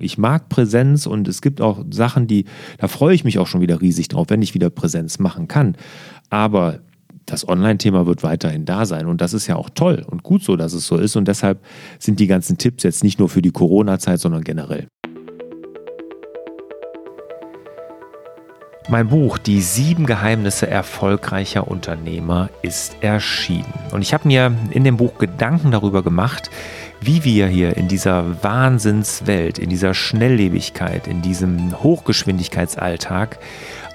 Ich mag Präsenz und es gibt auch Sachen, die, da freue ich mich auch schon wieder riesig drauf, wenn ich wieder Präsenz machen kann. Aber das Online-Thema wird weiterhin da sein und das ist ja auch toll und gut so, dass es so ist und deshalb sind die ganzen Tipps jetzt nicht nur für die Corona-Zeit, sondern generell. Mein Buch Die sieben Geheimnisse erfolgreicher Unternehmer ist erschienen. Und ich habe mir in dem Buch Gedanken darüber gemacht, wie wir hier in dieser Wahnsinnswelt, in dieser Schnelllebigkeit, in diesem Hochgeschwindigkeitsalltag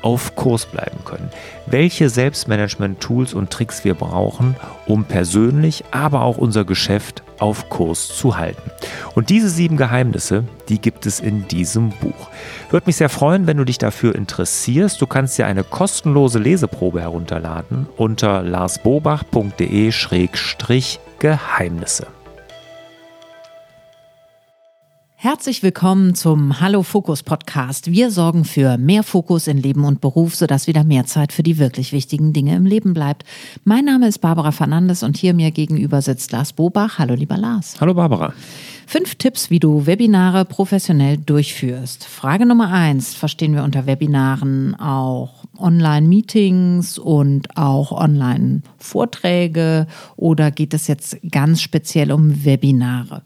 auf Kurs bleiben können. Welche Selbstmanagement-Tools und Tricks wir brauchen, um persönlich, aber auch unser Geschäft auf Kurs zu halten. Und diese sieben Geheimnisse, die gibt es in diesem Buch. Würde mich sehr freuen, wenn du dich dafür interessierst. Du kannst dir eine kostenlose Leseprobe herunterladen unter larsbobach.de-geheimnisse. Herzlich willkommen zum Hallo Fokus Podcast. Wir sorgen für mehr Fokus in Leben und Beruf, sodass wieder mehr Zeit für die wirklich wichtigen Dinge im Leben bleibt. Mein Name ist Barbara Fernandes und hier mir gegenüber sitzt Lars Bobach. Hallo lieber Lars. Hallo Barbara. Fünf Tipps, wie du Webinare professionell durchführst. Frage Nummer eins verstehen wir unter Webinaren auch Online-Meetings und auch Online-Vorträge oder geht es jetzt ganz speziell um Webinare?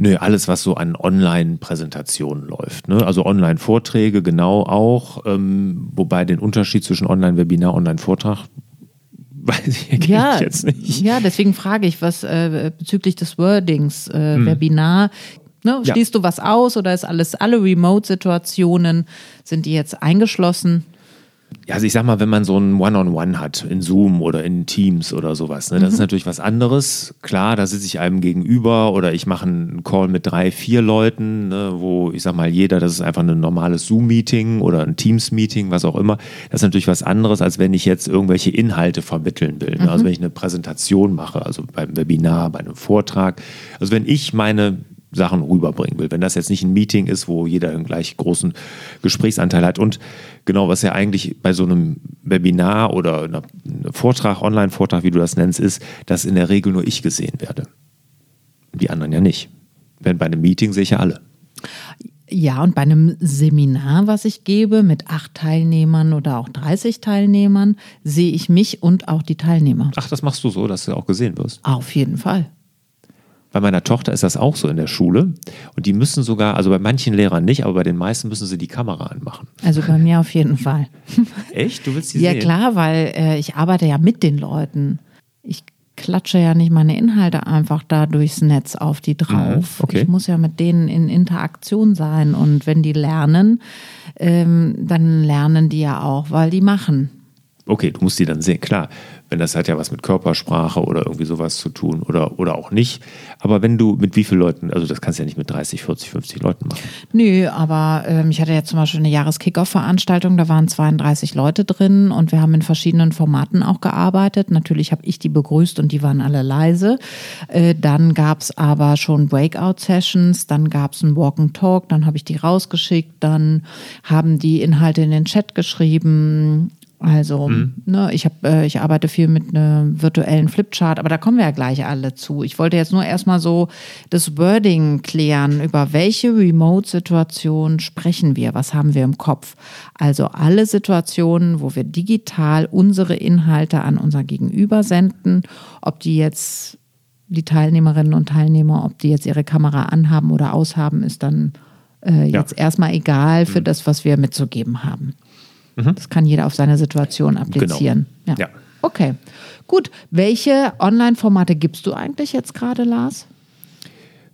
Nö, alles, was so an Online-Präsentationen läuft. Ne? Also Online-Vorträge genau auch, ähm, wobei den Unterschied zwischen Online-Webinar und Online-Vortrag weiß ich ja, jetzt nicht. Ja, deswegen frage ich, was äh, bezüglich des Wordings, äh, hm. Webinar, ne, schließt ja. du was aus oder ist alles, alle Remote-Situationen, sind die jetzt eingeschlossen? Ja, also ich sag mal, wenn man so ein One-on-One -on -One hat, in Zoom oder in Teams oder sowas, ne, das mhm. ist natürlich was anderes. Klar, da sitze ich einem gegenüber oder ich mache einen Call mit drei, vier Leuten, ne, wo ich sag mal, jeder, das ist einfach ein normales Zoom-Meeting oder ein Teams-Meeting, was auch immer. Das ist natürlich was anderes, als wenn ich jetzt irgendwelche Inhalte vermitteln will. Ne? Also mhm. Also wenn ich eine Präsentation mache, also beim Webinar, bei einem Vortrag. Also wenn ich meine Sachen rüberbringen will. Wenn das jetzt nicht ein Meeting ist, wo jeder einen gleich großen Gesprächsanteil hat. Und genau, was ja eigentlich bei so einem Webinar oder einem Vortrag, Online-Vortrag, wie du das nennst, ist, dass in der Regel nur ich gesehen werde. Die anderen ja nicht. Wenn bei einem Meeting sehe ich ja alle. Ja, und bei einem Seminar, was ich gebe, mit acht Teilnehmern oder auch 30 Teilnehmern, sehe ich mich und auch die Teilnehmer. Ach, das machst du so, dass du auch gesehen wirst? Auf jeden Fall. Bei meiner Tochter ist das auch so in der Schule. Und die müssen sogar, also bei manchen Lehrern nicht, aber bei den meisten müssen sie die Kamera anmachen. Also bei mir auf jeden Fall. Echt? Du willst die ja, sehen? Ja klar, weil äh, ich arbeite ja mit den Leuten. Ich klatsche ja nicht meine Inhalte einfach da durchs Netz auf die drauf. Mhm, okay. Ich muss ja mit denen in Interaktion sein. Und wenn die lernen, ähm, dann lernen die ja auch, weil die machen. Okay, du musst die dann sehen, klar wenn das hat ja was mit Körpersprache oder irgendwie sowas zu tun oder, oder auch nicht. Aber wenn du mit wie vielen Leuten, also das kannst du ja nicht mit 30, 40, 50 Leuten machen. Nö, aber ähm, ich hatte ja zum Beispiel eine Jahreskickoff-Veranstaltung, da waren 32 Leute drin und wir haben in verschiedenen Formaten auch gearbeitet. Natürlich habe ich die begrüßt und die waren alle leise. Äh, dann gab es aber schon Breakout-Sessions, dann gab es ein Walk and Talk, dann habe ich die rausgeschickt, dann haben die Inhalte in den Chat geschrieben. Also, mhm. ne, ich, hab, äh, ich arbeite viel mit einem virtuellen Flipchart, aber da kommen wir ja gleich alle zu. Ich wollte jetzt nur erstmal so das Wording klären, über welche Remote-Situation sprechen wir, was haben wir im Kopf. Also alle Situationen, wo wir digital unsere Inhalte an unser Gegenüber senden, ob die jetzt die Teilnehmerinnen und Teilnehmer, ob die jetzt ihre Kamera anhaben oder aushaben, ist dann äh, jetzt ja. erstmal egal für mhm. das, was wir mitzugeben haben. Mhm. Das kann jeder auf seine Situation genau. applizieren. Genau. Ja. ja. Okay, gut. Welche Online-Formate gibst du eigentlich jetzt gerade, Lars?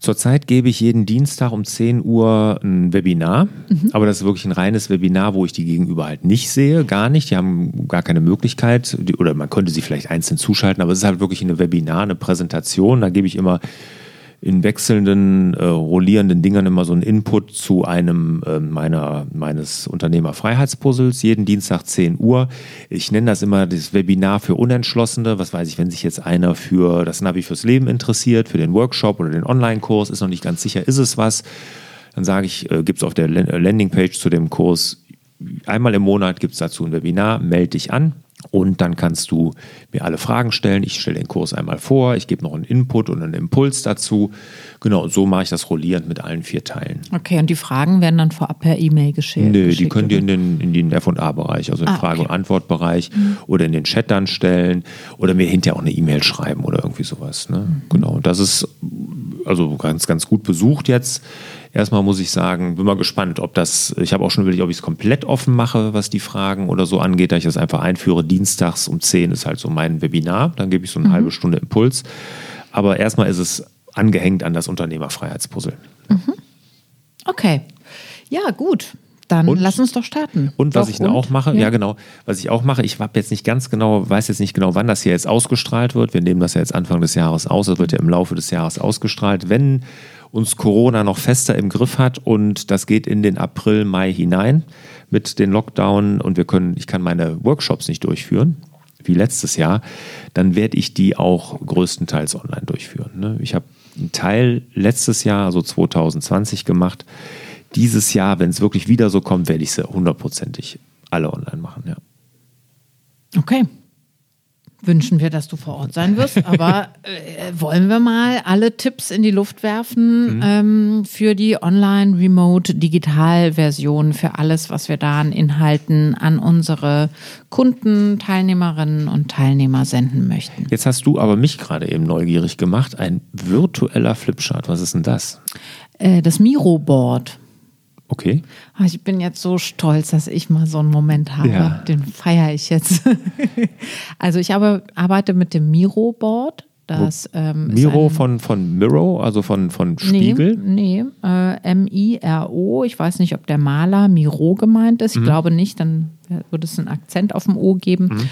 Zurzeit gebe ich jeden Dienstag um 10 Uhr ein Webinar, mhm. aber das ist wirklich ein reines Webinar, wo ich die Gegenüber halt nicht sehe, gar nicht. Die haben gar keine Möglichkeit oder man könnte sie vielleicht einzeln zuschalten, aber es ist halt wirklich ein Webinar, eine Präsentation. Da gebe ich immer in wechselnden, äh, rollierenden Dingern immer so einen Input zu einem äh, meiner, meines Unternehmerfreiheitspuzzles, jeden Dienstag 10 Uhr. Ich nenne das immer das Webinar für Unentschlossene. Was weiß ich, wenn sich jetzt einer für das Navi fürs Leben interessiert, für den Workshop oder den Online-Kurs, ist noch nicht ganz sicher, ist es was, dann sage ich, äh, gibt es auf der Landingpage zu dem Kurs, einmal im Monat gibt es dazu ein Webinar, melde dich an Und dann kannst du mir alle Fragen stellen. Ich stelle den Kurs einmal vor, ich gebe noch einen Input und einen Impuls dazu. Genau, und so mache ich das rollierend mit allen vier Teilen. Okay, und die Fragen werden dann vorab per E-Mail geschickt? Nö, die könnt ihr in den, in den F&A-Bereich, also den Ah, Frage- okay. und Antwortbereich oder in den Chat dann stellen oder mir hinterher auch eine E-Mail schreiben oder irgendwie sowas. Ne? Mhm. Genau, und das ist also ganz, ganz gut besucht jetzt. Erstmal muss ich sagen, bin mal gespannt, ob das, ich habe auch schon überlegt, ob ich es komplett offen mache, was die Fragen oder so angeht, da ich das einfach einführe. Dienstags um 10 ist halt so mein Webinar, dann gebe ich so eine halbe Stunde Impuls. Aber erstmal ist es angehängt an das Unternehmerfreiheitspuzzle. Okay. Ja, gut. Dann Und- lass uns doch starten. Und was Doch, ich dann auch mache, ja. genau, was ich auch mache, ich habe jetzt nicht ganz genau, weiß jetzt nicht genau, wann das hier jetzt ausgestrahlt wird. Wir nehmen das ja jetzt Anfang des Jahres aus, das wird ja im Laufe des Jahres ausgestrahlt. Wenn uns Corona noch fester im Griff hat und das geht in den April, Mai hinein mit den Lockdown und wir können, ich kann meine Workshops nicht durchführen, wie letztes Jahr, dann werde ich die auch größtenteils online durchführen. Ne? Ich habe einen Teil letztes Jahr, also 2020 gemacht. Dieses Jahr, wenn es wirklich wieder so kommt, werde ich sie hundertprozentig alle online machen. Ja. Okay. Wünschen wir, dass du vor Ort sein wirst, aber äh, wollen wir mal alle Tipps in die Luft werfen ähm, für die Online-Remote-Digital-Version, für alles, was wir da an Inhalten an unsere Kunden, Teilnehmerinnen und Teilnehmer senden möchten. Jetzt hast du aber mich gerade eben neugierig gemacht. Ein virtueller Flipchart. Was ist denn das? Äh, das Miro-Board. Okay. Ich bin jetzt so stolz, dass ich mal so einen Moment habe. Ja. Den feiere ich jetzt. also ich habe, arbeite mit dem Miro-Board. Das ähm, Miro ein- von, von Miro, also von, von Spiegel. Nee, nee äh, M-I-R-O. Ich weiß nicht, ob der Maler Miro gemeint ist. Ich Mhm. glaube nicht, dann würde es einen Akzent auf dem O geben.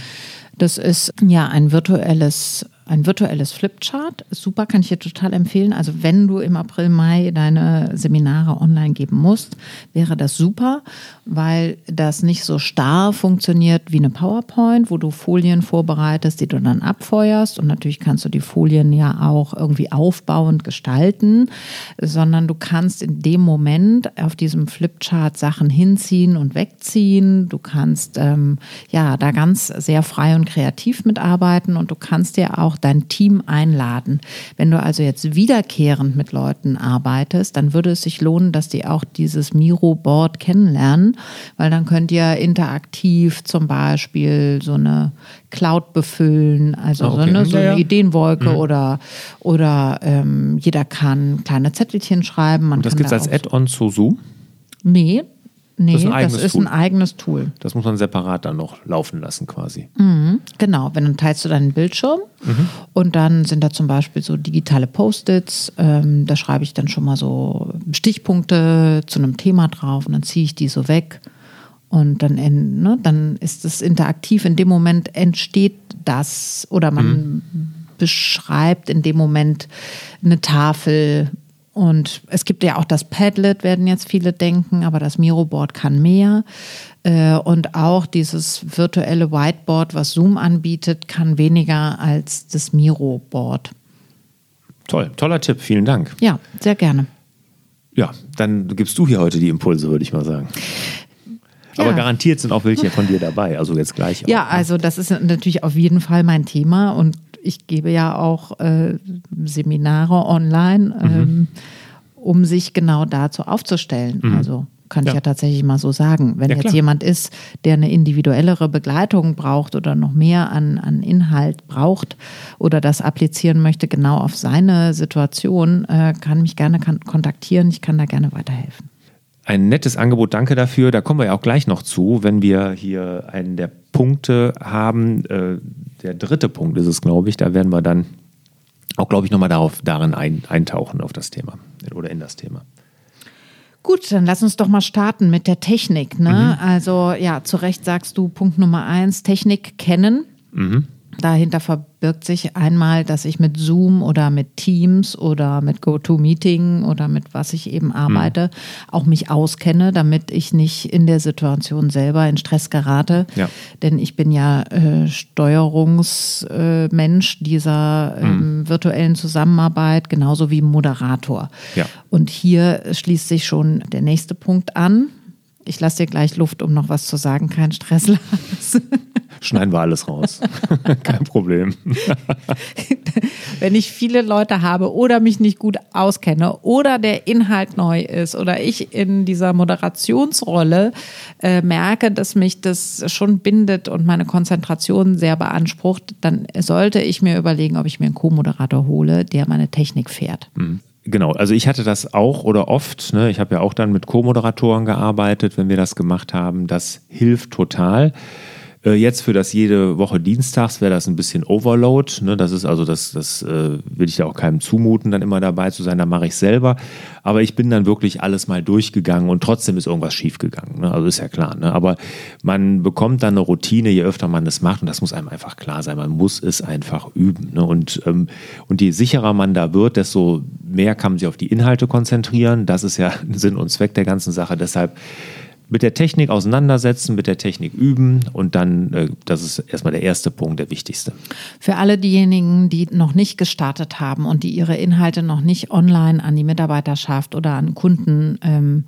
Das ist ja ein virtuelles, ein virtuelles Flipchart. Super, kann ich dir total empfehlen. Also wenn du im April, Mai deine Seminare online geben musst, wäre das super, weil das nicht so starr funktioniert wie eine PowerPoint, wo du Folien vorbereitest, die du dann abfeuerst. Und natürlich kannst du die Folien ja auch irgendwie aufbauend gestalten, sondern du kannst in dem Moment auf diesem Flipchart Sachen hinziehen und wegziehen. Du kannst ähm, ja da ganz sehr frei und kreativ mitarbeiten und du kannst dir auch dein Team einladen. Wenn du also jetzt wiederkehrend mit Leuten arbeitest, dann würde es sich lohnen, dass die auch dieses Miro-Board kennenlernen, weil dann könnt ihr interaktiv zum Beispiel so eine Cloud befüllen, also Ah, so, okay. eine, so Ja, eine ja. Ideenwolke oder, oder ähm, jeder kann kleine Zettelchen schreiben. Man Und das gibt es als auch- Add-on zu Zoom. Nee, nee, Das das ist ist ein ein, eigenes Tool. eigenes Tool. Das muss man separat dann noch laufen lassen quasi. Genau, wenn dann teilst du deinen Bildschirm Mhm. und dann sind da zum Beispiel so digitale Post-its. Ähm, da schreibe ich dann schon mal so Stichpunkte zu einem Thema drauf und dann ziehe ich die so weg. Und dann, in, ne, dann ist es interaktiv. In dem Moment entsteht das oder man beschreibt in dem Moment eine Tafel. Und es gibt ja auch das Padlet, werden jetzt viele denken, aber das Miro-Board kann mehr. Äh, Und auch dieses virtuelle Whiteboard, was Zoom anbietet, kann weniger als das Miro-Board. Toll, toller Tipp, vielen Dank. Ja, sehr gerne. Ja, dann gibst du hier heute die Impulse, würde ich mal sagen. Aber Ja. garantiert sind auch welche von dir dabei, also jetzt gleich. Auch, Ja, ne? also das ist natürlich auf jeden Fall mein Thema und ich gebe ja auch äh, Seminare online, ähm, um sich genau dazu aufzustellen. Also kann ich Ja. ja tatsächlich mal so sagen. Wenn Ja, jetzt klar. jemand ist, der eine individuellere Begleitung braucht oder noch mehr an, an Inhalt braucht oder das applizieren möchte, genau auf seine Situation, äh, kann mich gerne kontaktieren. Ich kann da gerne weiterhelfen. Ein nettes Angebot, danke dafür. Da kommen wir ja auch gleich noch zu, wenn wir hier einen der Punkte haben. Äh, der dritte Punkt ist es, glaube ich. Da werden wir dann auch, glaube ich, nochmal darauf, darin ein, eintauchen auf das Thema oder in das Thema. Gut, dann lass uns doch mal starten mit der Technik. Ne? Also ja, zu Recht sagst du Punkt Nummer eins, Technik kennen. Dahinter verbirgt sich einmal, dass ich mit Zoom oder mit Teams oder mit GoToMeeting oder mit was ich eben arbeite, auch mich auskenne, damit ich nicht in der Situation selber in Stress gerate. Ja. Denn ich bin ja äh, Steuerungsmensch äh, dieser ähm, virtuellen Zusammenarbeit, genauso wie Moderator. Ja. Und hier schließt sich schon der nächste Punkt an. Ich lasse dir gleich Luft, um noch was zu sagen. Kein Stress, Lars. Schneiden wir alles raus. Kein Problem. Wenn ich viele Leute habe oder mich nicht gut auskenne oder der Inhalt neu ist oder ich in dieser Moderationsrolle äh, merke, dass mich das schon bindet und meine Konzentration sehr beansprucht, dann sollte ich mir überlegen, ob ich mir einen Co-Moderator hole, der meine Technik fährt. Mhm. Genau, also ich hatte das auch oder oft, ne? ich habe ja auch dann mit Co-Moderatoren gearbeitet, wenn wir das gemacht haben, das hilft total. Äh, jetzt für das jede Woche Dienstags wäre das ein bisschen Overload. Ne? Das ist also, das, das äh, will ich ja auch keinem zumuten, dann immer dabei zu sein. Da mache ich selber. Aber ich bin dann wirklich alles mal durchgegangen und trotzdem ist irgendwas schiefgegangen. Ne? Also ist ja klar. Ne? Aber man bekommt dann eine Routine, je öfter man das macht und das muss einem einfach klar sein. Man muss es einfach üben. Ne? Und, ähm, und je sicherer man da wird, desto mehr kann man sich auf die Inhalte konzentrieren. Das ist ja Sinn und Zweck der ganzen Sache. Deshalb mit der Technik auseinandersetzen, mit der Technik üben und dann, äh, das ist erstmal der erste Punkt, der wichtigste. Für alle diejenigen, die noch nicht gestartet haben und die ihre Inhalte noch nicht online an die Mitarbeiterschaft oder an Kunden ähm,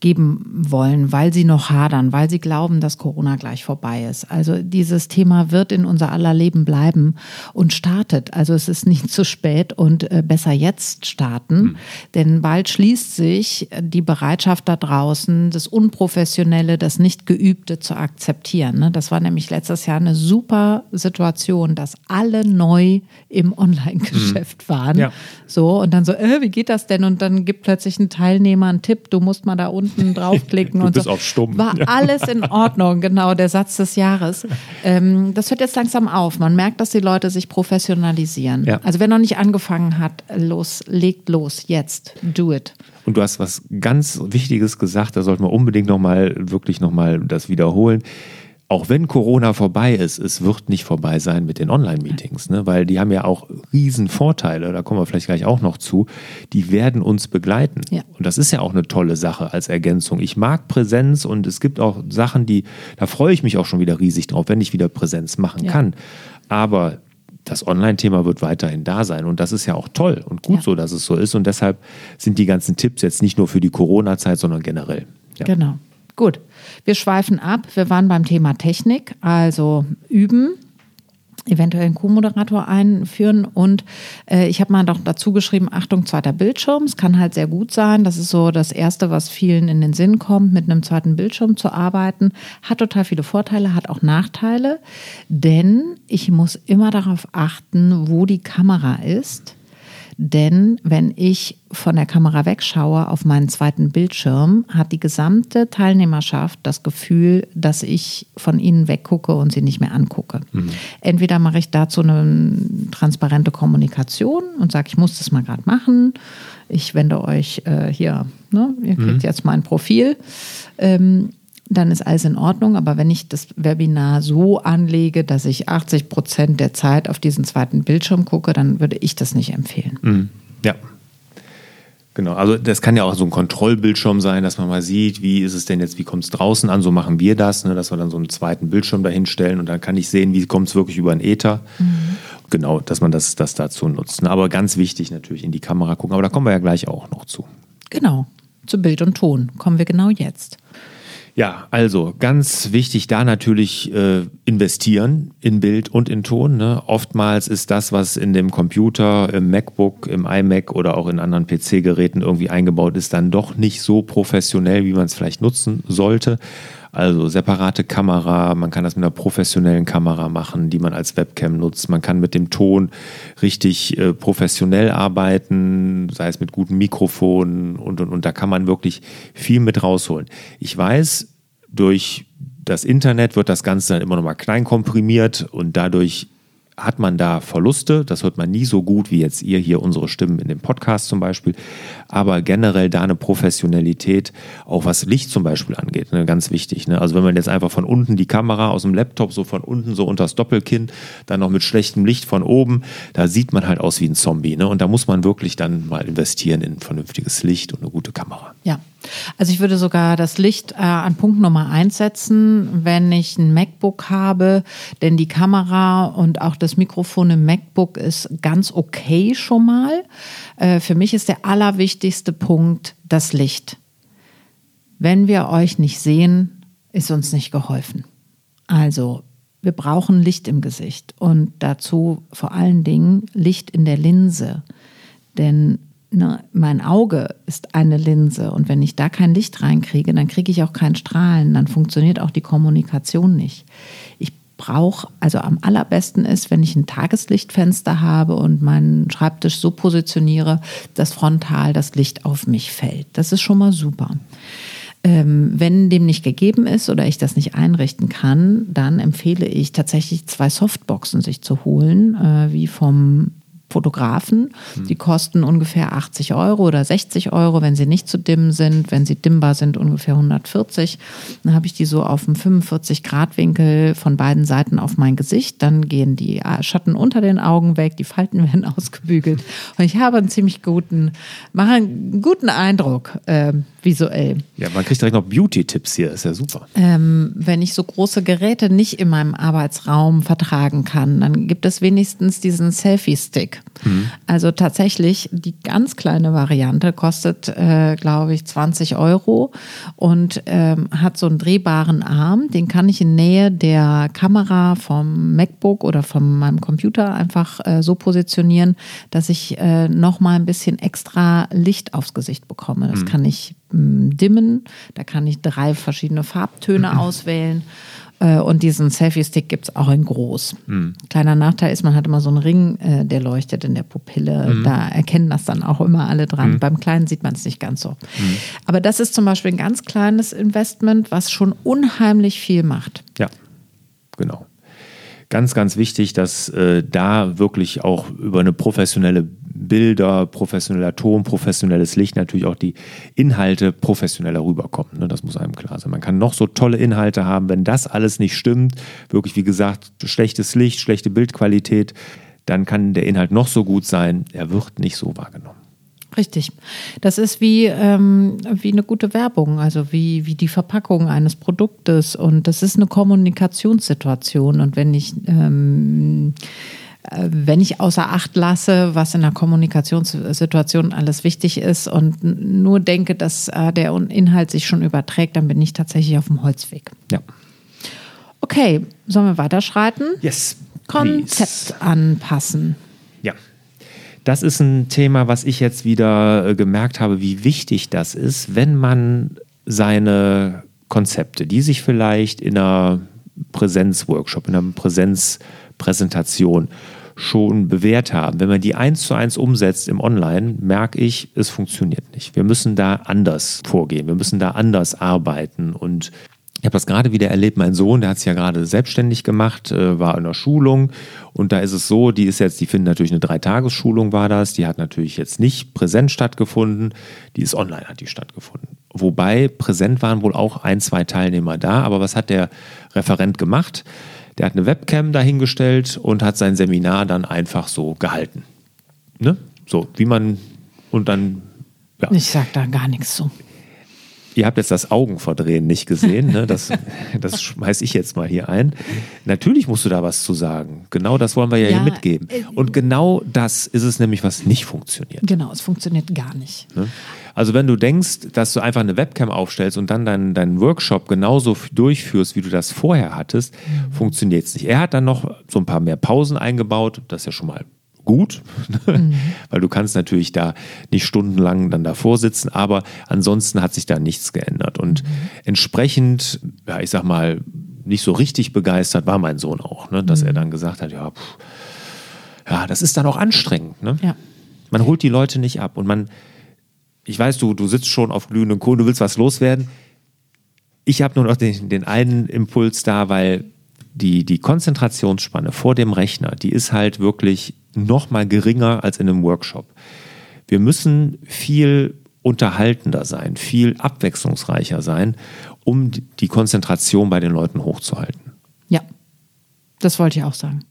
geben wollen, weil sie noch hadern, weil sie glauben, dass Corona gleich vorbei ist. Also dieses Thema wird in unser aller Leben bleiben und startet. Also es ist nicht zu spät und äh, besser jetzt starten, mhm. denn bald schließt sich die Bereitschaft da draußen, das Unprofessionelle, das Nicht-Geübte zu akzeptieren. Ne? Das war nämlich letztes Jahr eine super Situation, dass alle neu im Online-Geschäft mhm. waren. Ja. So, und dann so, äh, wie geht das denn? Und dann gibt plötzlich ein Teilnehmer einen Tipp, du musst mal da unten unten draufklicken und so. auf stumm. War alles in Ordnung, genau, der Satz des Jahres. Ähm, das hört jetzt langsam auf. Man merkt, dass die Leute sich professionalisieren. Ja. Also wer noch nicht angefangen hat, los, legt los, jetzt, do it. Und du hast was ganz Wichtiges gesagt, da sollten wir unbedingt nochmal, wirklich nochmal das wiederholen auch wenn Corona vorbei ist, es wird nicht vorbei sein mit den Online-Meetings, ne? weil die haben ja auch riesen Vorteile, da kommen wir vielleicht gleich auch noch zu, die werden uns begleiten. Ja. Und das ist ja auch eine tolle Sache als Ergänzung. Ich mag Präsenz und es gibt auch Sachen, die, da freue ich mich auch schon wieder riesig drauf, wenn ich wieder Präsenz machen ja. kann. Aber das Online-Thema wird weiterhin da sein. Und das ist ja auch toll und gut ja. so, dass es so ist. Und deshalb sind die ganzen Tipps jetzt nicht nur für die Corona-Zeit, sondern generell. Genau. Gut, wir schweifen ab. Wir waren beim Thema Technik, also üben, eventuell einen Co-Moderator einführen und äh, ich habe mal doch dazu geschrieben, Achtung, zweiter Bildschirm. Es kann halt sehr gut sein. Das ist so das Erste, was vielen in den Sinn kommt, mit einem zweiten Bildschirm zu arbeiten. Hat total viele Vorteile, hat auch Nachteile, denn ich muss immer darauf achten, wo die Kamera ist denn wenn ich von der Kamera wegschaue auf meinen zweiten Bildschirm, hat die gesamte Teilnehmerschaft das Gefühl, dass ich von ihnen weggucke und sie nicht mehr angucke. Mhm. Entweder mache ich dazu eine transparente Kommunikation und sage, ich muss das mal gerade machen. Ich wende euch äh, hier, ne, ihr kriegt mhm. jetzt mein Profil. Ähm, dann ist alles in Ordnung. Aber wenn ich das Webinar so anlege, dass ich 80 Prozent der Zeit auf diesen zweiten Bildschirm gucke, dann würde ich das nicht empfehlen. Mhm. Ja. Genau, also das kann ja auch so ein Kontrollbildschirm sein, dass man mal sieht, wie ist es denn jetzt, wie kommt es draußen an, so machen wir das, ne, dass wir dann so einen zweiten Bildschirm dahinstellen und dann kann ich sehen, wie kommt es wirklich über einen Ether. Mhm. Genau, dass man das, das dazu nutzt. Aber ganz wichtig natürlich in die Kamera gucken, aber da kommen wir ja gleich auch noch zu. Genau, zu Bild und Ton kommen wir genau jetzt. Ja, also ganz wichtig da natürlich äh, investieren in Bild und in Ton. Ne? Oftmals ist das, was in dem Computer, im MacBook, im iMac oder auch in anderen PC-Geräten irgendwie eingebaut ist, dann doch nicht so professionell, wie man es vielleicht nutzen sollte. Also separate Kamera, man kann das mit einer professionellen Kamera machen, die man als Webcam nutzt. Man kann mit dem Ton richtig äh, professionell arbeiten, sei es mit guten Mikrofonen und, und, und da kann man wirklich viel mit rausholen. Ich weiß, durch das Internet wird das Ganze dann immer noch mal klein komprimiert und dadurch hat man da Verluste. Das hört man nie so gut wie jetzt ihr hier unsere Stimmen in dem Podcast zum Beispiel. Aber generell da eine Professionalität, auch was Licht zum Beispiel angeht, ne, ganz wichtig. Ne? Also wenn man jetzt einfach von unten die Kamera aus dem Laptop so von unten so unter das Doppelkinn, dann noch mit schlechtem Licht von oben, da sieht man halt aus wie ein Zombie. Ne? Und da muss man wirklich dann mal investieren in vernünftiges Licht und eine gute Kamera. Ja. Also ich würde sogar das Licht äh, an Punkt Nummer eins setzen, wenn ich ein MacBook habe, denn die Kamera und auch das Mikrofon im MacBook ist ganz okay schon mal. Äh, für mich ist der allerwichtigste Punkt das Licht. Wenn wir euch nicht sehen, ist uns nicht geholfen. Also wir brauchen Licht im Gesicht und dazu vor allen Dingen Licht in der Linse. Denn ne, mein Auge ist eine Linse und wenn ich da kein Licht reinkriege, dann kriege ich auch kein Strahlen, dann funktioniert auch die Kommunikation nicht. Ich brauche, also am allerbesten ist, wenn ich ein Tageslichtfenster habe und meinen Schreibtisch so positioniere, dass frontal das Licht auf mich fällt. Das ist schon mal super. Ähm, wenn dem nicht gegeben ist oder ich das nicht einrichten kann, dann empfehle ich tatsächlich zwei Softboxen sich zu holen, äh, wie vom Fotografen. Die kosten ungefähr 80 Euro oder 60 Euro, wenn sie nicht zu dimmen sind. Wenn sie dimmbar sind, ungefähr 140. Dann habe ich die so auf dem 45-Grad-Winkel von beiden Seiten auf mein Gesicht. Dann gehen die Schatten unter den Augen weg, die Falten werden ausgebügelt. Und ich habe einen ziemlich guten, mache einen guten Eindruck äh, visuell. Ja, man kriegt direkt noch Beauty-Tipps hier, ist ja super. Ähm, wenn ich so große Geräte nicht in meinem Arbeitsraum vertragen kann, dann gibt es wenigstens diesen Selfie-Stick. Mhm. Also tatsächlich, die ganz kleine Variante kostet, äh, glaube ich, 20 Euro und ähm, hat so einen drehbaren Arm. Den kann ich in Nähe der Kamera vom MacBook oder von meinem Computer einfach äh, so positionieren, dass ich äh, noch mal ein bisschen extra Licht aufs Gesicht bekomme. Das mhm. kann ich mh, dimmen, da kann ich drei verschiedene Farbtöne auswählen. Äh, und diesen Selfie-Stick gibt es auch in groß. Mhm. Kleiner Nachteil ist, man hat immer so einen Ring, äh, der leuchtet in der Pupille. Mhm. Da erkennen das dann auch immer alle dran. Mhm. Beim Kleinen sieht man es nicht ganz so. Mhm. Aber das ist zum Beispiel ein ganz kleines Investment, was schon unheimlich viel macht. Ja, genau ganz, ganz wichtig, dass äh, da wirklich auch über eine professionelle Bilder, professioneller Ton, professionelles Licht natürlich auch die Inhalte professioneller rüberkommen. Ne? Das muss einem klar sein. Man kann noch so tolle Inhalte haben, wenn das alles nicht stimmt, wirklich wie gesagt, schlechtes Licht, schlechte Bildqualität, dann kann der Inhalt noch so gut sein, er wird nicht so wahrgenommen. Richtig. Das ist wie, ähm, wie eine gute Werbung, also wie, wie die Verpackung eines Produktes. Und das ist eine Kommunikationssituation. Und wenn ich ähm, äh, wenn ich außer Acht lasse, was in der Kommunikationssituation alles wichtig ist und nur denke, dass äh, der Inhalt sich schon überträgt, dann bin ich tatsächlich auf dem Holzweg. Ja. Okay, sollen wir weiterschreiten? Yes. Konzept please. anpassen. Das ist ein Thema, was ich jetzt wieder äh, gemerkt habe, wie wichtig das ist, wenn man seine Konzepte, die sich vielleicht in einer Präsenzworkshop, in einer Präsenzpräsentation schon bewährt haben, wenn man die eins zu eins umsetzt im Online, merke ich, es funktioniert nicht. Wir müssen da anders vorgehen, wir müssen da anders arbeiten und ich habe das gerade wieder erlebt, mein Sohn, der hat sich ja gerade selbstständig gemacht, äh, war in der Schulung und da ist es so, die ist jetzt, die finden natürlich eine Dreitagesschulung war das, die hat natürlich jetzt nicht präsent stattgefunden, die ist online, hat die stattgefunden. Wobei präsent waren wohl auch ein, zwei Teilnehmer da, aber was hat der Referent gemacht? Der hat eine Webcam dahingestellt und hat sein Seminar dann einfach so gehalten. Ne? So, wie man und dann. Ja. Ich sag da gar nichts zu. Ihr habt jetzt das Augenverdrehen nicht gesehen, ne? das, das schmeiß ich jetzt mal hier ein. Natürlich musst du da was zu sagen. Genau das wollen wir ja, ja hier mitgeben. Äh, Und genau das ist es nämlich, was nicht funktioniert. Genau, es funktioniert gar nicht. Ne? Also wenn du denkst, dass du einfach eine Webcam aufstellst und dann deinen, deinen Workshop genauso durchführst, wie du das vorher hattest, mhm. funktioniert es nicht. Er hat dann noch so ein paar mehr Pausen eingebaut, das ist ja schon mal gut, mhm. weil du kannst natürlich da nicht stundenlang dann davor sitzen, aber ansonsten hat sich da nichts geändert. Und mhm. entsprechend, ja, ich sag mal, nicht so richtig begeistert war mein Sohn auch, ne? dass mhm. er dann gesagt hat, ja, pff, ja, das ist dann auch anstrengend. Ne? Ja. Man holt die Leute nicht ab und man, ich weiß, du, du sitzt schon auf glühenden Kohlen, du willst was loswerden. Ich habe nur noch den, den einen Impuls da, weil die, die Konzentrationsspanne vor dem Rechner, die ist halt wirklich noch mal geringer als in einem Workshop. Wir müssen viel unterhaltender sein, viel abwechslungsreicher sein, um die Konzentration bei den Leuten hochzuhalten. Ja, das wollte ich auch sagen.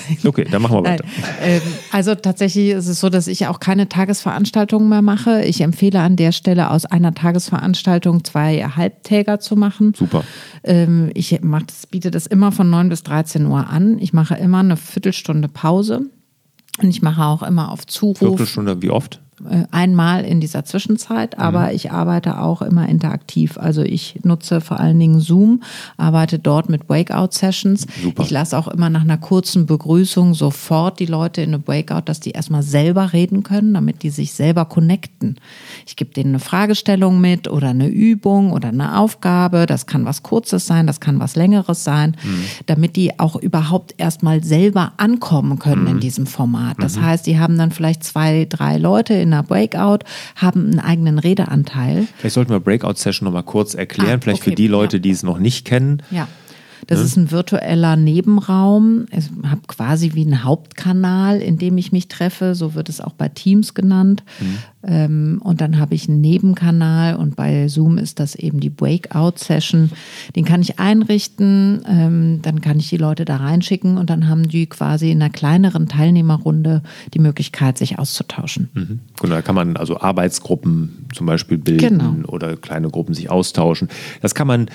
Okay, dann machen wir weiter. Ähm, also tatsächlich ist es so, dass ich auch keine Tagesveranstaltungen mehr mache. Ich empfehle an der Stelle aus einer Tagesveranstaltung zwei Halbtäger zu machen. Super. Ähm, ich mach das, biete das immer von 9 bis 13 Uhr an. Ich mache immer eine Viertelstunde Pause. Und ich mache auch immer auf Zuruf. Viertelstunde, wie oft? Äh, einmal in dieser Zwischenzeit, aber mhm. ich arbeite auch immer interaktiv. Also ich nutze vor allen Dingen Zoom, arbeite dort mit Breakout-Sessions. Ich lasse auch immer nach einer kurzen Begrüßung sofort die Leute in eine Breakout, dass die erstmal selber reden können, damit die sich selber connecten. Ich gebe denen eine Fragestellung mit oder eine Übung oder eine Aufgabe. Das kann was Kurzes sein, das kann was Längeres sein, mhm. damit die auch überhaupt erstmal selber ankommen können mhm. in diesem Format. Das mhm. heißt, die haben dann vielleicht zwei, drei Leute in einer Breakout, haben einen eigenen Redeanteil. Vielleicht sollten wir Breakout-Session nochmal kurz erklären, ah, vielleicht okay. für die Leute, ja. die es noch nicht kennen. Ja. Das mhm. ist ein virtueller Nebenraum. Ich habe quasi wie einen Hauptkanal, in dem ich mich treffe. So wird es auch bei Teams genannt. Mhm. Ähm, und dann habe ich einen Nebenkanal und bei Zoom ist das eben die Breakout-Session. Den kann ich einrichten, ähm, dann kann ich die Leute da reinschicken und dann haben die quasi in einer kleineren Teilnehmerrunde die Möglichkeit, sich auszutauschen. Mhm. Genau, da kann man also Arbeitsgruppen zum Beispiel bilden genau. oder kleine Gruppen sich austauschen. Das kann man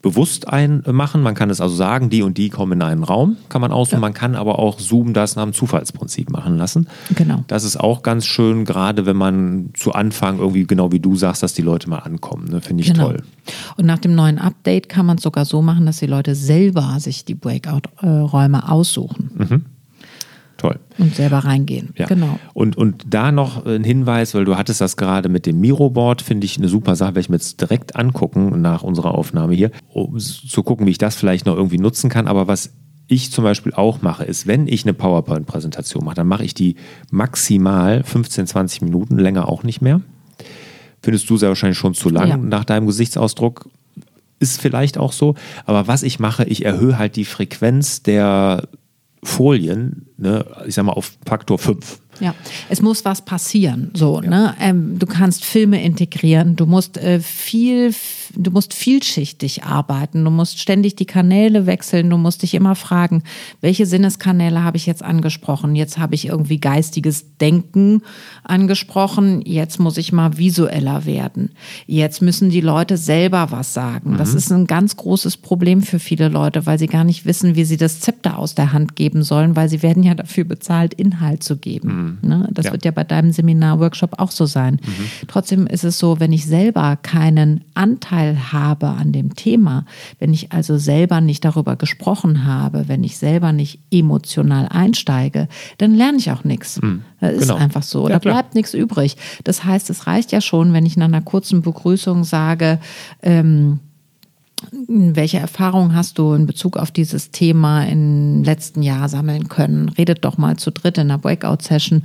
bewusst einmachen. Man kann es also sagen, die und die kommen in einen Raum, kann man aussuchen. Ja. Man kann aber auch Zoom das nach dem Zufallsprinzip machen lassen. Genau. Das ist auch ganz schön, gerade wenn man zu Anfang irgendwie, genau wie du sagst, dass die Leute mal ankommen. Ne? Finde ich genau. toll. Und nach dem neuen Update kann man es sogar so machen, dass die Leute selber sich die Breakout-Räume aussuchen. Mhm. Toll. Und selber reingehen. Ja. Genau. Und, und da noch ein Hinweis, weil du hattest das gerade mit dem Miro-Board, finde ich eine super Sache, werde ich mir jetzt direkt angucken nach unserer Aufnahme hier, um zu gucken, wie ich das vielleicht noch irgendwie nutzen kann. Aber was ich zum Beispiel auch mache, ist, wenn ich eine PowerPoint-Präsentation mache, dann mache ich die maximal 15, 20 Minuten, länger auch nicht mehr. Findest du sehr wahrscheinlich schon zu lang ja. nach deinem Gesichtsausdruck. Ist vielleicht auch so. Aber was ich mache, ich erhöhe halt die Frequenz der Folien, ne, ich sag mal, auf Faktor 5. Ja, es muss was passieren. So, ja. ne? Ähm, du kannst Filme integrieren, du musst äh, viel, du musst vielschichtig arbeiten, du musst ständig die Kanäle wechseln, du musst dich immer fragen, welche Sinneskanäle habe ich jetzt angesprochen? Jetzt habe ich irgendwie geistiges Denken angesprochen, jetzt muss ich mal visueller werden. Jetzt müssen die Leute selber was sagen. Mhm. Das ist ein ganz großes Problem für viele Leute, weil sie gar nicht wissen, wie sie das Zepter aus der Hand geben sollen, weil sie werden ja dafür bezahlt, Inhalt zu geben. Mhm. Ne? Das ja. wird ja bei deinem Seminar-Workshop auch so sein. Mhm. Trotzdem ist es so, wenn ich selber keinen Anteil habe an dem Thema, wenn ich also selber nicht darüber gesprochen habe, wenn ich selber nicht emotional einsteige, dann lerne ich auch nichts. Mhm. Das ist genau. einfach so. Ja, da bleibt nichts übrig. Das heißt, es reicht ja schon, wenn ich in einer kurzen Begrüßung sage, ähm, welche Erfahrungen hast du in Bezug auf dieses Thema im letzten Jahr sammeln können? Redet doch mal zu dritt in einer Breakout-Session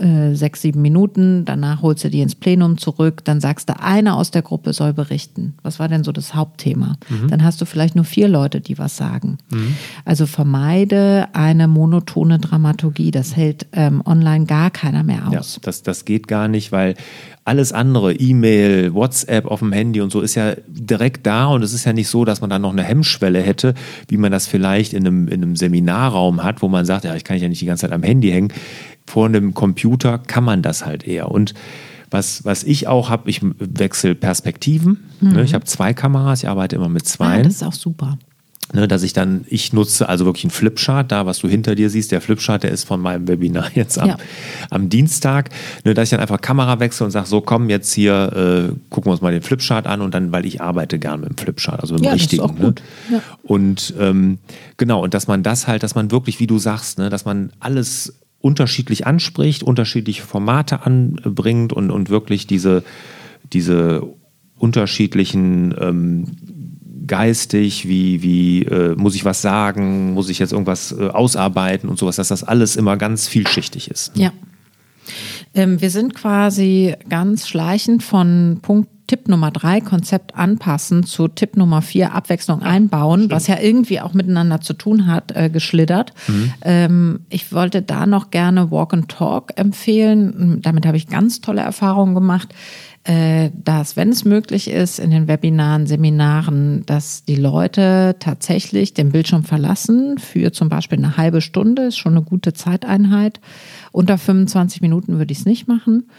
äh, sechs, sieben Minuten, danach holst du die ins Plenum zurück, dann sagst du, einer aus der Gruppe soll berichten. Was war denn so das Hauptthema? Mhm. Dann hast du vielleicht nur vier Leute, die was sagen. Mhm. Also vermeide eine monotone Dramaturgie. Das hält ähm, online gar keiner mehr aus. Ja, das, das geht gar nicht, weil alles andere, E-Mail, WhatsApp auf dem Handy und so, ist ja direkt da und es ist ja nicht so, dass man dann noch eine Hemmschwelle hätte, wie man das vielleicht in einem, in einem Seminarraum hat, wo man sagt, ja, ich kann ja nicht die ganze Zeit am Handy hängen vor einem Computer kann man das halt eher. Und was, was ich auch habe, ich wechsle Perspektiven. Mhm. Ne? Ich habe zwei Kameras, ich arbeite immer mit zwei. Ah, das ist auch super. Ne, dass ich dann, ich nutze also wirklich einen Flipchart, da was du hinter dir siehst, der Flipchart, der ist von meinem Webinar jetzt am, ja. am Dienstag, ne, dass ich dann einfach Kamera wechsle und sage, so komm jetzt hier, äh, gucken wir uns mal den Flipchart an und dann, weil ich arbeite gern mit dem Flipchart, also mit dem ja, richtigen. Das ist auch gut. Ne? Ja. Und ähm, genau, und dass man das halt, dass man wirklich, wie du sagst, ne, dass man alles unterschiedlich anspricht, unterschiedliche Formate anbringt und, und wirklich diese, diese unterschiedlichen ähm, geistig, wie, wie äh, muss ich was sagen, muss ich jetzt irgendwas äh, ausarbeiten und sowas, dass das alles immer ganz vielschichtig ist. Ja. Ähm, wir sind quasi ganz schleichend von Punkt Tipp Nummer drei, Konzept anpassen, zu Tipp Nummer vier, Abwechslung einbauen, Stimmt. was ja irgendwie auch miteinander zu tun hat, äh, geschlittert. Mhm. Ähm, ich wollte da noch gerne Walk and Talk empfehlen. Damit habe ich ganz tolle Erfahrungen gemacht äh, dass, wenn es möglich ist, in den Webinaren, Seminaren, dass die Leute tatsächlich den Bildschirm verlassen für zum Beispiel eine halbe Stunde, ist schon eine gute Zeiteinheit. Unter 25 Minuten würde ich es nicht machen.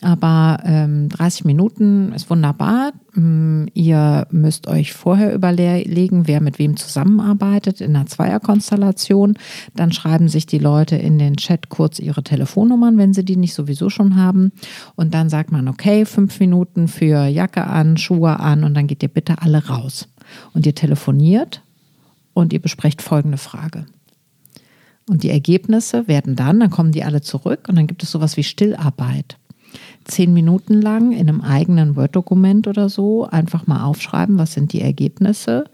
Aber ähm, 30 Minuten ist wunderbar. Mm, Ihr müsst euch vorher überlegen, wer mit wem zusammenarbeitet in einer Zweierkonstellation. Dann schreiben sich die Leute in den Chat kurz ihre Telefonnummern, wenn sie die nicht sowieso schon haben. Und dann sagt man, okay, fünf Minuten für Jacke an, Schuhe an und dann geht ihr bitte alle raus. Und ihr telefoniert und ihr besprecht folgende Frage. Und die Ergebnisse werden dann, dann kommen die alle zurück und dann gibt es sowas wie Stillarbeit. Zehn Minuten lang in einem eigenen Word-Dokument oder so einfach mal aufschreiben, was sind die Ergebnisse,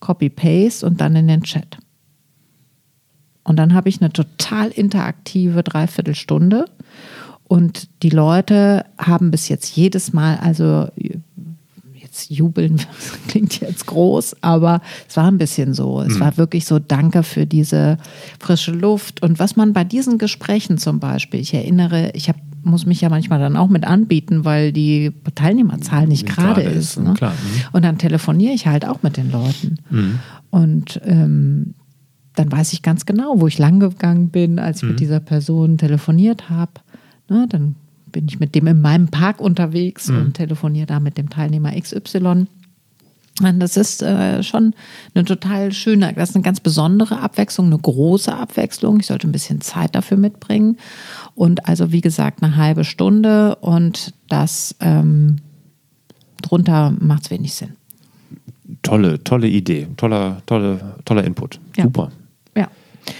Copy-Paste und dann in den Chat. Und dann habe ich eine total interaktive Dreiviertelstunde. Und die Leute haben bis jetzt jedes Mal, also jetzt jubeln klingt jetzt groß, aber es war ein bisschen so. Es mhm. war wirklich so, danke für diese frische Luft. Und was man bei diesen Gesprächen zum Beispiel, ich erinnere, ich habe muss mich ja manchmal dann auch mit anbieten, weil die Teilnehmerzahl nicht gerade ist. Ne? Klar, mhm. Und dann telefoniere ich halt auch mit den Leuten. Mhm. Und ähm, dann weiß ich ganz genau, wo ich lang gegangen bin, als ich mhm. mit dieser Person telefoniert habe. Ne, dann bin ich mit dem in meinem Park unterwegs mhm. und telefoniere da mit dem Teilnehmer XY. Und das ist äh, schon eine total schöne, das ist eine ganz besondere Abwechslung, eine große Abwechslung. Ich sollte ein bisschen Zeit dafür mitbringen. Und also, wie gesagt, eine halbe Stunde und das ähm, drunter macht es wenig Sinn. Tolle, tolle Idee, toller, tolle, toller Input. Ja. Super. Ja.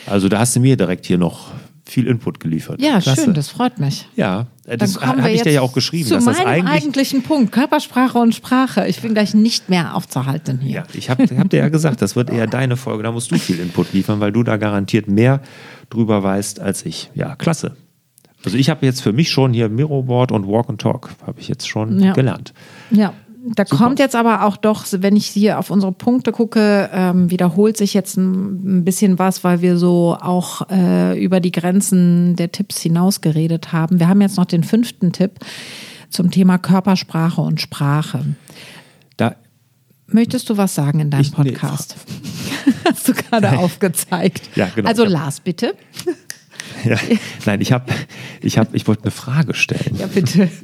Also da hast du mir direkt hier noch viel Input geliefert. Ja, Klasse. schön, das freut mich. Ja, das habe ich dir ja auch geschrieben. Zu dass meinem das eigentlich eigentlichen Punkt, Körpersprache und Sprache. Ich bin gleich nicht mehr aufzuhalten hier. Ja, ich habe hab dir ja gesagt, das wird eher deine Folge, da musst du viel Input liefern, weil du da garantiert mehr drüber weißt als ich. Ja, klasse. Also ich habe jetzt für mich schon hier Miroboard und Walk and Talk, habe ich jetzt schon ja. gelernt. Ja, da Super. kommt jetzt aber auch doch, wenn ich hier auf unsere Punkte gucke, ähm, wiederholt sich jetzt ein, ein, bisschen was, weil wir so auch äh, über die Grenzen der Tipps hinaus geredet haben. Wir haben jetzt noch den fünften Tipp zum Thema Körpersprache und Sprache. Da Möchtest du was sagen in deinem ich, Podcast? Nee. Hast du gerade aufgezeigt. Ja, genau. Also Lars, bitte. Ja, nein, ich habe, ich habe, ich wollte eine Frage stellen. Ja, bitte.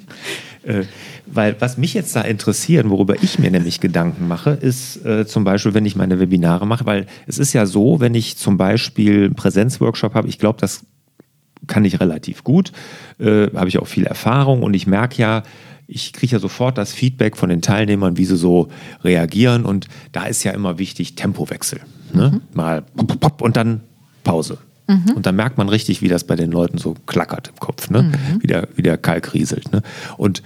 Äh, weil was mich jetzt da interessiert, worüber ich mir nämlich Gedanken mache, ist äh, zum Beispiel, wenn ich meine Webinare mache, weil es ist ja so, wenn ich zum Beispiel einen Präsenzworkshop habe, ich glaube, das kann ich relativ gut, äh, habe ich auch viel Erfahrung und ich merke ja, ich kriege ja sofort das Feedback von den Teilnehmern, wie sie so reagieren und da ist ja immer wichtig Tempowechsel. Ne? Mhm. Mal und dann Pause. Mhm. Und dann merkt man richtig, wie das bei den Leuten so klackert im Kopf, ne? Mhm. wie, der, wie der Kalk rieselt. Ne? Und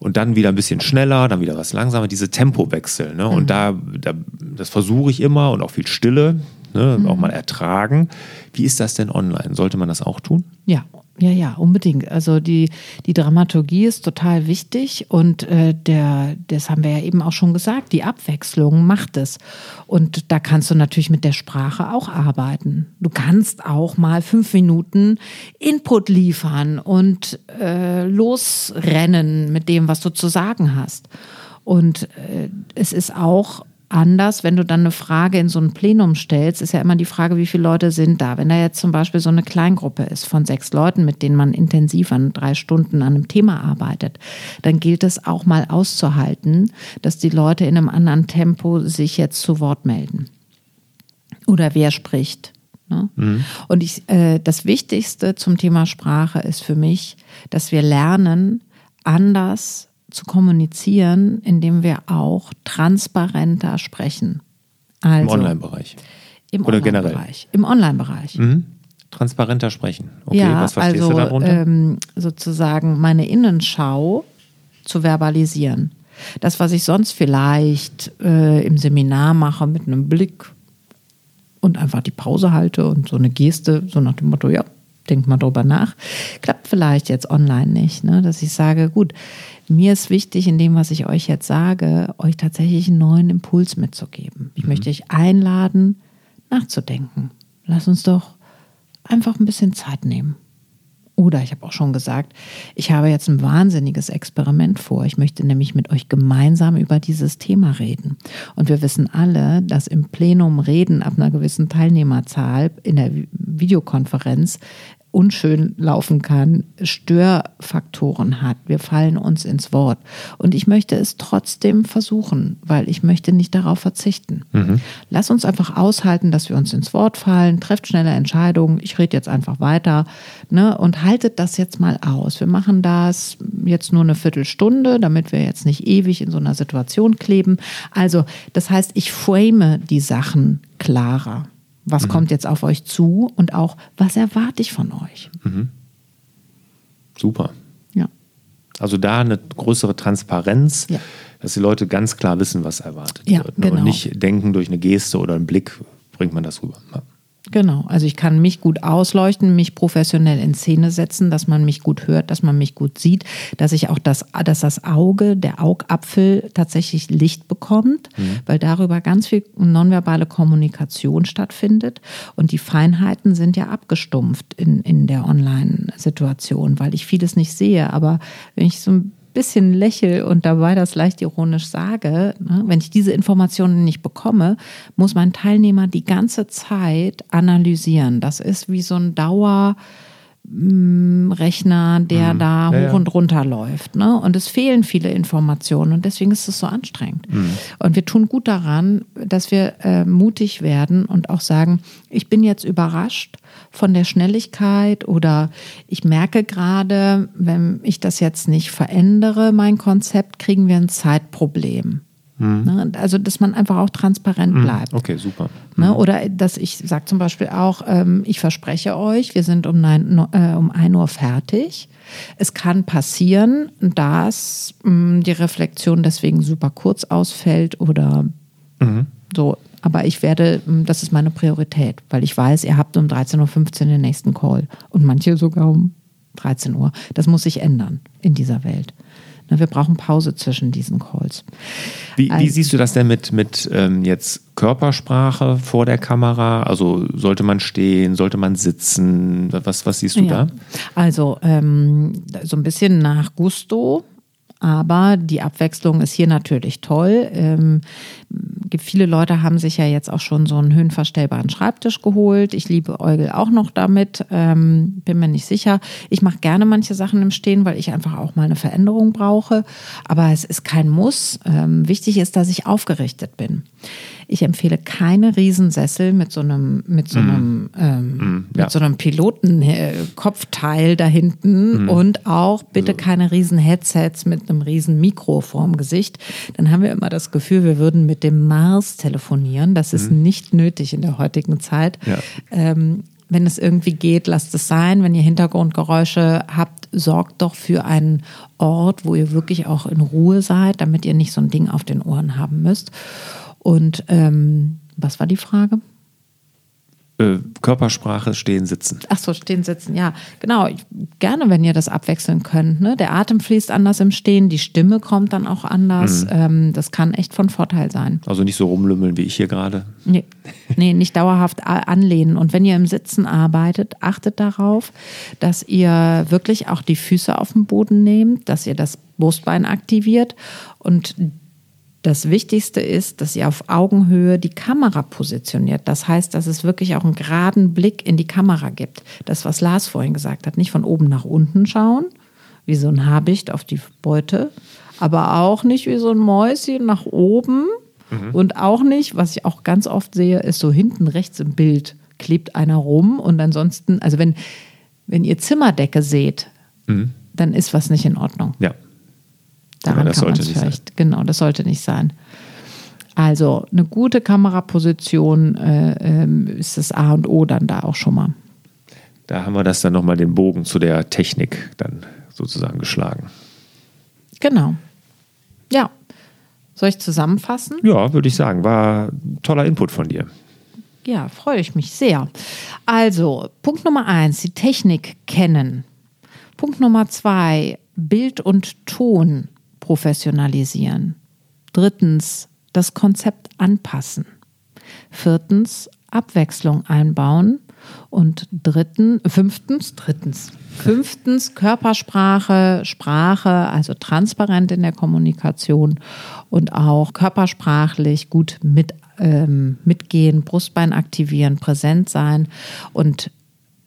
und dann wieder ein bisschen schneller, dann wieder was langsamer, diese Tempowechsel. Ne? Und mhm. da, da, das versuche ich immer und auch viel Stille, ne? Mhm. auch mal ertragen. Wie ist das denn online? Sollte man das auch tun? Ja, ja, ja, unbedingt. Also die, die Dramaturgie ist total wichtig und äh, der, das haben wir ja eben auch schon gesagt, die Abwechslung macht es. Und da kannst du natürlich mit der Sprache auch arbeiten. Du kannst auch mal fünf Minuten Input liefern und äh, losrennen mit dem, was du zu sagen hast. Und äh, es ist auch anders, wenn du dann eine Frage in so ein Plenum stellst, ist ja immer die Frage, wie viele Leute sind da. Wenn da jetzt zum Beispiel so eine Kleingruppe ist von sechs Leuten, mit denen man intensiv an drei Stunden an einem Thema arbeitet, dann gilt es auch mal auszuhalten, dass die Leute in einem anderen Tempo sich jetzt zu Wort melden. Oder wer spricht. Ne? Mhm. Und ich, äh, das Wichtigste zum Thema Sprache ist für mich, dass wir lernen, anders zu kommunizieren, indem wir auch transparenter sprechen. Also, Im Online-Bereich. Im Oder Online generell? Im Online-Bereich. Mhm. Transparenter sprechen. Okay, ja, was verstehst also, du darunter? Ähm, sozusagen meine Innenschau zu verbalisieren. Das, was ich sonst vielleicht äh, im Seminar mache mit einem Blick und einfach die Pause halte und so eine Geste, so nach dem Motto, ja, denk mal drüber nach, klappt vielleicht jetzt online nicht. Ne? Dass ich sage, gut, mir ist wichtig, in dem, was ich euch jetzt sage, euch tatsächlich einen neuen Impuls mitzugeben. Ich mhm. möchte euch einladen, nachzudenken. Lass uns doch einfach ein bisschen Zeit nehmen. Oder ich habe auch schon gesagt, ich habe jetzt ein wahnsinniges Experiment vor. Ich möchte nämlich mit euch gemeinsam über dieses Thema reden. Und wir wissen alle, dass im Plenum Reden ab einer gewissen Teilnehmerzahl in der Videokonferenz unschön laufen kann, Störfaktoren hat. Wir fallen uns ins Wort. Und ich möchte es trotzdem versuchen, weil ich möchte nicht darauf verzichten. Mhm. Lass uns einfach aushalten, dass wir uns ins Wort fallen, trefft schnelle Entscheidungen. Ich rede jetzt einfach weiter ne, und haltet das jetzt mal aus. Wir machen das jetzt nur eine Viertelstunde, damit wir jetzt nicht ewig in so einer Situation kleben. Also, das heißt, ich frame die Sachen klarer. Was mhm. kommt jetzt auf euch zu und auch, was erwarte ich von euch? Mhm. Super. Ja. Also da eine größere Transparenz, ja. dass die Leute ganz klar wissen, was erwartet ja, wird. Ne? Genau. Und nicht denken, durch eine Geste oder einen Blick bringt man das rüber. Ja. Genau, also ich kann mich gut ausleuchten, mich professionell in Szene setzen, dass man mich gut hört, dass man mich gut sieht, dass ich auch das, dass das Auge, der Augapfel tatsächlich Licht bekommt, mhm. weil darüber ganz viel nonverbale Kommunikation stattfindet. Und die Feinheiten sind ja abgestumpft in, in der Online-Situation, weil ich vieles nicht sehe, aber wenn ich so ein bisschen lächle und dabei das leicht ironisch sage, ne, wenn ich diese Informationen nicht bekomme, muss mein Teilnehmer die ganze Zeit analysieren. Das ist wie so ein Dauer. Rechner, der mhm. da hoch ja, und runter läuft. Ne? Und es fehlen viele Informationen und deswegen ist es so anstrengend. Mhm. Und wir tun gut daran, dass wir äh, mutig werden und auch sagen, ich bin jetzt überrascht von der Schnelligkeit oder ich merke gerade, wenn ich das jetzt nicht verändere, mein Konzept, kriegen wir ein Zeitproblem. Mhm. Also, dass man einfach auch transparent mhm. bleibt. Okay, super. Ne? Oder dass ich sage zum Beispiel auch, ähm, ich verspreche euch, wir sind um, neun, äh, um 1 Uhr fertig. Es kann passieren, dass mh, die Reflexion deswegen super kurz ausfällt oder mhm. so. Aber ich werde, das ist meine Priorität, weil ich weiß, ihr habt um 13.15 Uhr den nächsten Call und manche sogar um 13 Uhr. Das muss sich ändern in dieser Welt. Ne, wir brauchen Pause zwischen diesen Calls. Wie, also, wie siehst du das denn mit, mit ähm, jetzt Körpersprache vor der Kamera? Also sollte man stehen, sollte man sitzen? Was, was siehst du ja. da? Also ähm, so ein bisschen nach Gusto. Aber die Abwechslung ist hier natürlich toll. Ähm, viele Leute haben sich ja jetzt auch schon so einen höhenverstellbaren Schreibtisch geholt. Ich liebe Eugel auch noch damit. Ähm, bin mir nicht sicher. Ich mache gerne manche Sachen im Stehen, weil ich einfach auch mal eine Veränderung brauche. Aber es ist kein Muss. Ähm, wichtig ist, dass ich aufgerichtet bin. Ich empfehle keine Riesensessel mit so einem, mit so mhm. einem, mm. ähm, mm, ja. mit so einem Pilotenkopfteil da hinten mm. und auch bitte keine riesen Headsets mit einem riesen Mikro vorm Gesicht. Dann haben wir immer das Gefühl, wir würden mit dem Mars telefonieren. Das ist mhm. nicht nötig in der heutigen Zeit. Ja. Ähm, wenn es irgendwie geht, lasst es sein. Wenn ihr Hintergrundgeräusche habt, sorgt doch für einen Ort, wo ihr wirklich auch in Ruhe seid, damit ihr nicht so ein Ding auf den Ohren haben müsst. Und ähm, was war die Frage? Äh, Körpersprache, stehen, sitzen. Ach so, stehen, sitzen, ja. Genau, gerne, wenn ihr das abwechseln könnt. Ne? Der Atem fließt anders im Stehen, die Stimme kommt dann auch anders. Mhm. Ähm, das kann echt von Vorteil sein. Also nicht so rumlümmeln wie ich hier gerade. Nee. nee, nicht dauerhaft anlehnen. Und wenn ihr im Sitzen arbeitet, achtet darauf, dass ihr wirklich auch die Füße auf den Boden nehmt, dass ihr das Brustbein aktiviert und das Wichtigste ist, dass ihr auf Augenhöhe die Kamera positioniert. Das heißt, dass es wirklich auch einen geraden Blick in die Kamera gibt. Das, was Lars vorhin gesagt hat, nicht von oben nach unten schauen, wie so ein Habicht auf die Beute, aber auch nicht wie so ein Mäuschen nach oben mhm. und auch nicht, was ich auch ganz oft sehe, ist so hinten rechts im Bild klebt einer rum und ansonsten, also wenn, wenn ihr Zimmerdecke seht, mhm. dann ist was nicht in Ordnung. Ja. Daran das kann man es vielleicht, sein. genau, das sollte nicht sein. Also eine gute Kameraposition äh, äh, ist das A und O dann da auch schon mal. Da haben wir das dann nochmal den Bogen zu der Technik dann sozusagen geschlagen. Genau. Ja. Soll ich zusammenfassen? Ja, würde ich sagen. War toller Input von dir. Ja, freue ich mich sehr. Also, Punkt Nummer eins, die Technik kennen. Punkt Nummer zwei, Bild und Ton professionalisieren. Drittens, das Konzept anpassen. Viertens, Abwechslung einbauen. Und dritten, fünftens, drittens, fünftens Körpersprache, Sprache, also transparent in der Kommunikation und auch körpersprachlich gut mit, ähm, mitgehen, Brustbein aktivieren, präsent sein und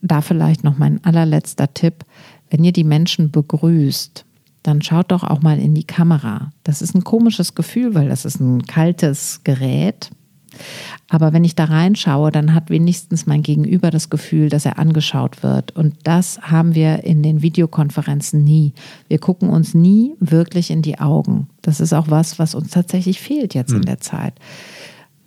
da vielleicht noch mein allerletzter Tipp. Wenn ihr die Menschen begrüßt, dann schaut doch auch mal in die Kamera. Das ist ein komisches Gefühl, weil das ist ein kaltes Gerät. Aber wenn ich da reinschaue, dann hat wenigstens mein Gegenüber das Gefühl, dass er angeschaut wird. Und das haben wir in den Videokonferenzen nie. Wir gucken uns nie wirklich in die Augen. Das ist auch was, was uns tatsächlich fehlt jetzt hm. in der Zeit.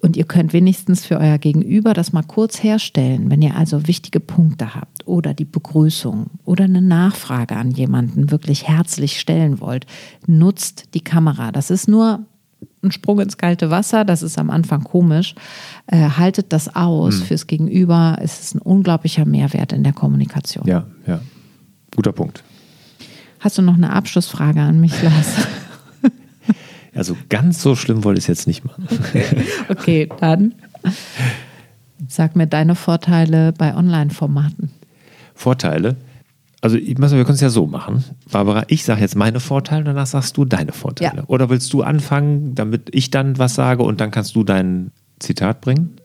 Und ihr könnt wenigstens für euer Gegenüber das mal kurz herstellen, wenn ihr also wichtige Punkte habt oder die Begrüßung oder eine Nachfrage an jemanden wirklich herzlich stellen wollt. Nutzt die Kamera. Das ist nur ein Sprung ins kalte Wasser, das ist am Anfang komisch. Äh, haltet das aus. Hm. Fürs Gegenüber ist es ein unglaublicher Mehrwert in der Kommunikation. Ja, ja. Guter Punkt. Hast du noch eine Abschlussfrage an mich, Lars? Also ganz so schlimm wollte ich es jetzt nicht machen. okay, dann sag mir deine Vorteile bei Online-Formaten. Vorteile? Also ich, wir können es ja so machen. Barbara, ich sage jetzt meine Vorteile, danach sagst du deine Vorteile. Ja. Oder willst du anfangen, damit ich dann was sage und dann kannst du dein Zitat bringen?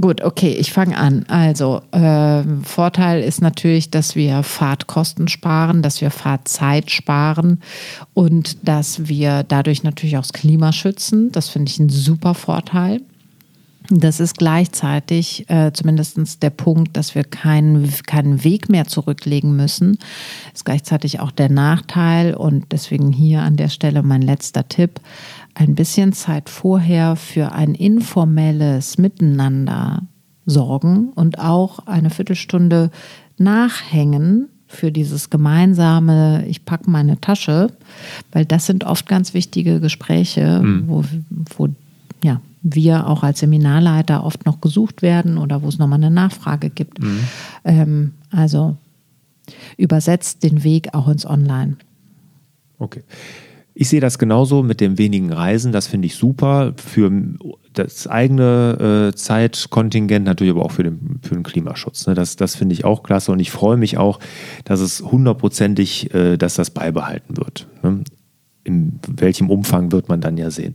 Gut, okay, ich fange an. Also, äh, Vorteil ist natürlich, dass wir Fahrtkosten sparen, dass wir Fahrzeit sparen und dass wir dadurch natürlich auch das Klima schützen. Das finde ich ein super Vorteil. Das ist gleichzeitig äh, zumindest der Punkt, dass wir keinen, keinen Weg mehr zurücklegen müssen. Ist gleichzeitig auch der Nachteil und deswegen hier an der Stelle mein letzter Tipp ein bisschen Zeit vorher für ein informelles Miteinander sorgen und auch eine Viertelstunde nachhängen für dieses gemeinsame, ich packe meine Tasche, weil das sind oft ganz wichtige Gespräche, mhm. wo, wo ja, wir auch als Seminarleiter oft noch gesucht werden oder wo es nochmal eine Nachfrage gibt. Mhm. Ähm, also übersetzt den Weg auch ins Online. Okay. Ich sehe das genauso mit dem wenigen Reisen. Das finde ich super für das eigene äh, Zeitkontingent, natürlich aber auch für den, für den Klimaschutz. Ne? Das, das finde ich auch klasse und ich freue mich auch, dass es hundertprozentig, äh, dass das beibehalten wird. Ne? In welchem Umfang wird man dann ja sehen.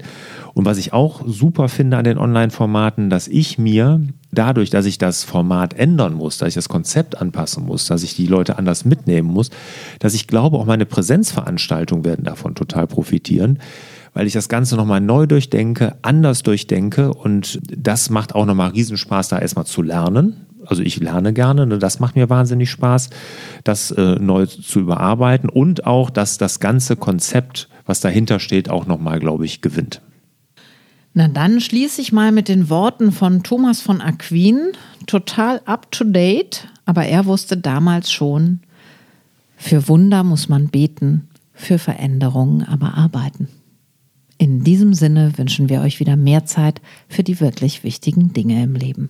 Und was ich auch super finde an den Online-Formaten, dass ich mir dadurch, dass ich das Format ändern muss, dass ich das Konzept anpassen muss, dass ich die Leute anders mitnehmen muss, dass ich glaube, auch meine Präsenzveranstaltungen werden davon total profitieren, weil ich das Ganze nochmal neu durchdenke, anders durchdenke und das macht auch nochmal Riesenspaß, da erstmal zu lernen, also ich lerne gerne, ne? das macht mir wahnsinnig Spaß, das äh, neu zu überarbeiten und auch, dass das ganze Konzept, was dahinter steht, auch nochmal, glaube ich, gewinnt. Na dann schließe ich mal mit den Worten von Thomas von Aquin, total up-to-date, aber er wusste damals schon, für Wunder muss man beten, für Veränderungen aber arbeiten. In diesem Sinne wünschen wir euch wieder mehr Zeit für die wirklich wichtigen Dinge im Leben.